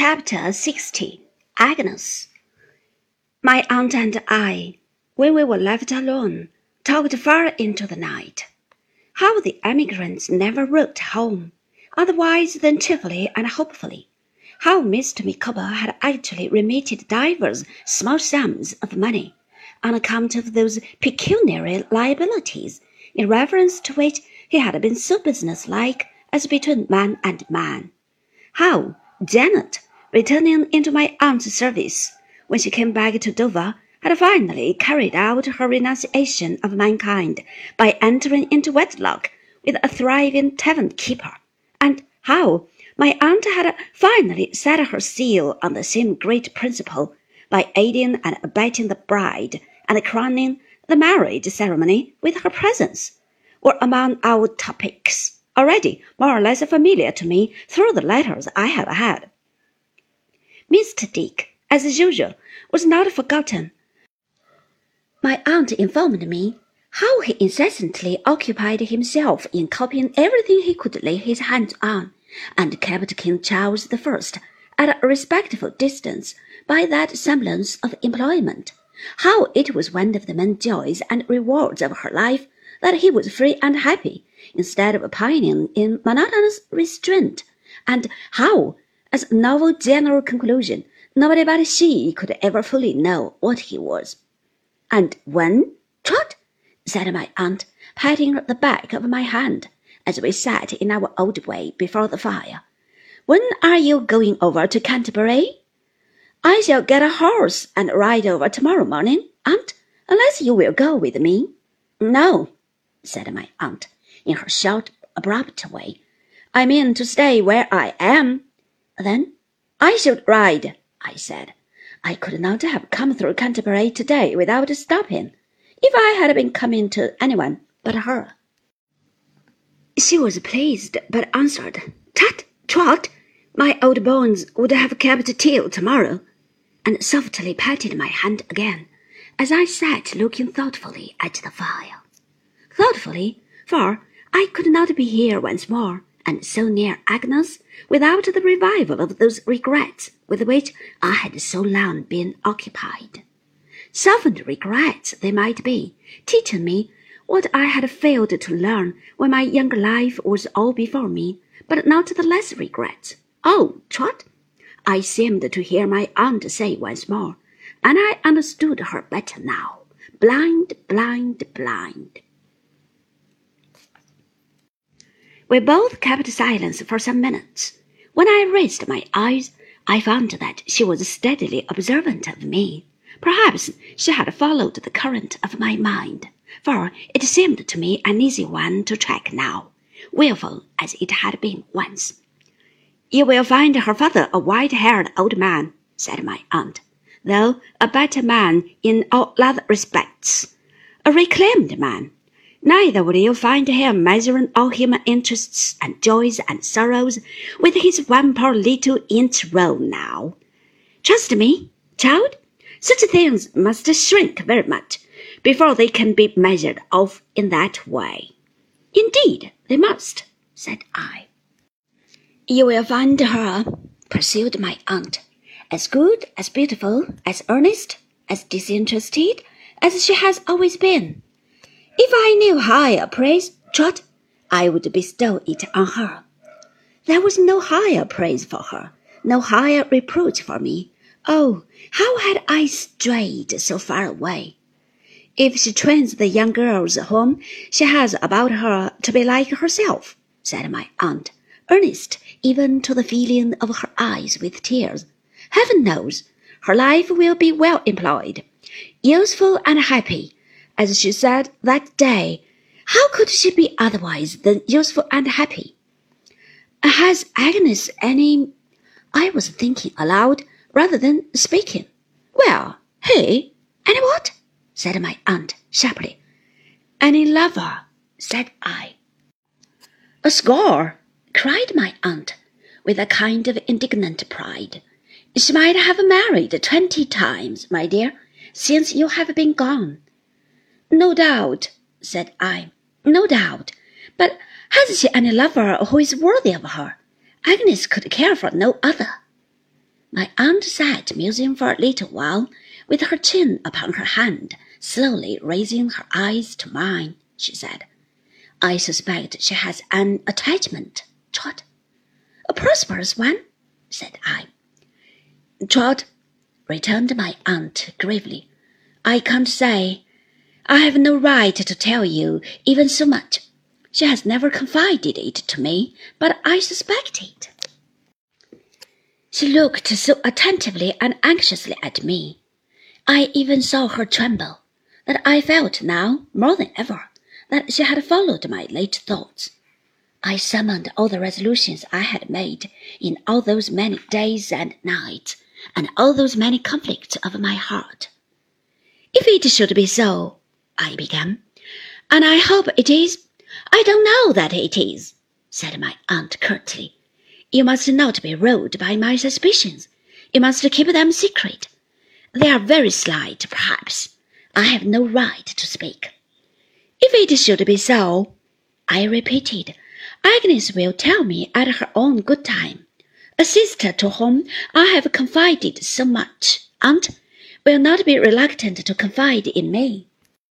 Chapter 60 Agnes My aunt and I, when we were left alone, talked far into the night. How the emigrants never wrote home, otherwise than cheerfully and hopefully. How Mr. Micawber had actually remitted divers small sums of money on account of those pecuniary liabilities, in reference to which he had been so businesslike as between man and man. How Janet, returning into my aunt's service, when she came back to Dover, had finally carried out her renunciation of mankind by entering into wedlock with a thriving tavern keeper, and how? My aunt had finally set her seal on the same great principle by aiding and abetting the bride and crowning the marriage ceremony with her presence, were among our topics. Already more or less familiar to me through the letters I have had. Mr. Dick, as usual, was not forgotten. My aunt informed me how he incessantly occupied himself in copying everything he could lay his hands on, and kept King Charles the First at a respectful distance by that semblance of employment. How it was one of the main joys and rewards of her life that he was free and happy, instead of pining in monotonous restraint, and how, as a novel general conclusion, nobody but she could ever fully know what he was. And when, Trot, said my aunt, patting the back of my hand, as we sat in our old way before the fire, when are you going over to Canterbury? I shall get a horse and ride over tomorrow morning, aunt, unless you will go with me. No, said my aunt, in her short, abrupt way. I mean to stay where I am. Then I should ride, I said. I could not have come through Canterbury today without stopping, if I had been coming to anyone but her. She was pleased, but answered, Tut, Trot, my old bones would have kept till tomorrow, and softly patted my hand again, as I sat looking thoughtfully at the fire. Thoughtfully, for I could not be here once more, and so near Agnes, without the revival of those regrets with which I had so long been occupied. Softened regrets they might be, teaching me what I had failed to learn when my younger life was all before me, but not the less regrets. Oh, Trot! I seemed to hear my aunt say once more, and I understood her better now. Blind, blind, blind. We both kept silence for some minutes. When I raised my eyes, I found that she was steadily observant of me. Perhaps she had followed the current of my mind, for it seemed to me an easy one to track now, willful as it had been once. You will find her father a white-haired old man, said my aunt, though a better man in all other respects, a reclaimed man Neither will you find him measuring all human interests and joys and sorrows with his one poor little inch rule now. Trust me, child, such things must shrink very much before they can be measured off in that way. Indeed, they must, said I. You will find her, pursued my aunt, as good, as beautiful, as earnest, as disinterested as she has always been. If I knew higher praise, Trot, I would bestow it on her. There was no higher praise for her, no higher reproach for me. Oh, how had I strayed so far away? If she trains the young girls whom she has about her to be like herself, said my aunt, earnest even to the filling of her eyes with tears, heaven knows her life will be well employed, useful and happy as she said that day, how could she be otherwise than useful and happy? Has Agnes any? I was thinking aloud rather than speaking. Well, he? Any what? said my aunt sharply. Any lover? said I. A score, cried my aunt, with a kind of indignant pride. She might have married twenty times, my dear, since you have been gone. No doubt, said I. No doubt. But has she any lover who is worthy of her? Agnes could care for no other. My aunt sat musing for a little while, with her chin upon her hand, slowly raising her eyes to mine. She said, I suspect she has an attachment, Trot. A prosperous one, said I. Trot, returned my aunt gravely, I can't say. I have no right to tell you even so much. She has never confided it to me, but I suspect it. She looked so attentively and anxiously at me. I even saw her tremble, that I felt now, more than ever, that she had followed my late thoughts. I summoned all the resolutions I had made in all those many days and nights, and all those many conflicts of my heart. If it should be so, I began, and I hope it is. I don't know that it is, said my aunt curtly. You must not be ruled by my suspicions. You must keep them secret. They are very slight, perhaps. I have no right to speak. If it should be so, I repeated, Agnes will tell me at her own good time. A sister to whom I have confided so much, aunt, will not be reluctant to confide in me.